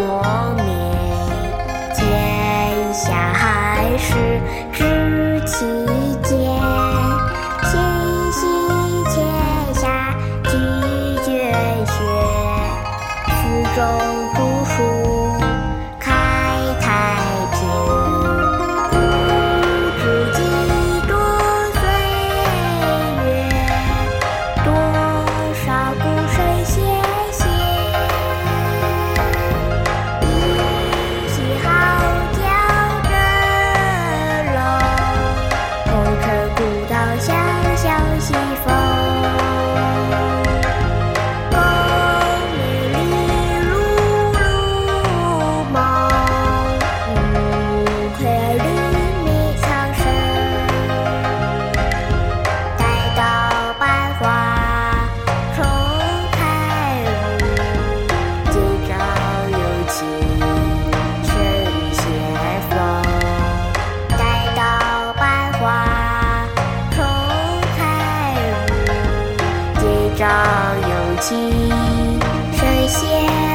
国美，天下海事知其间。照有情水仙。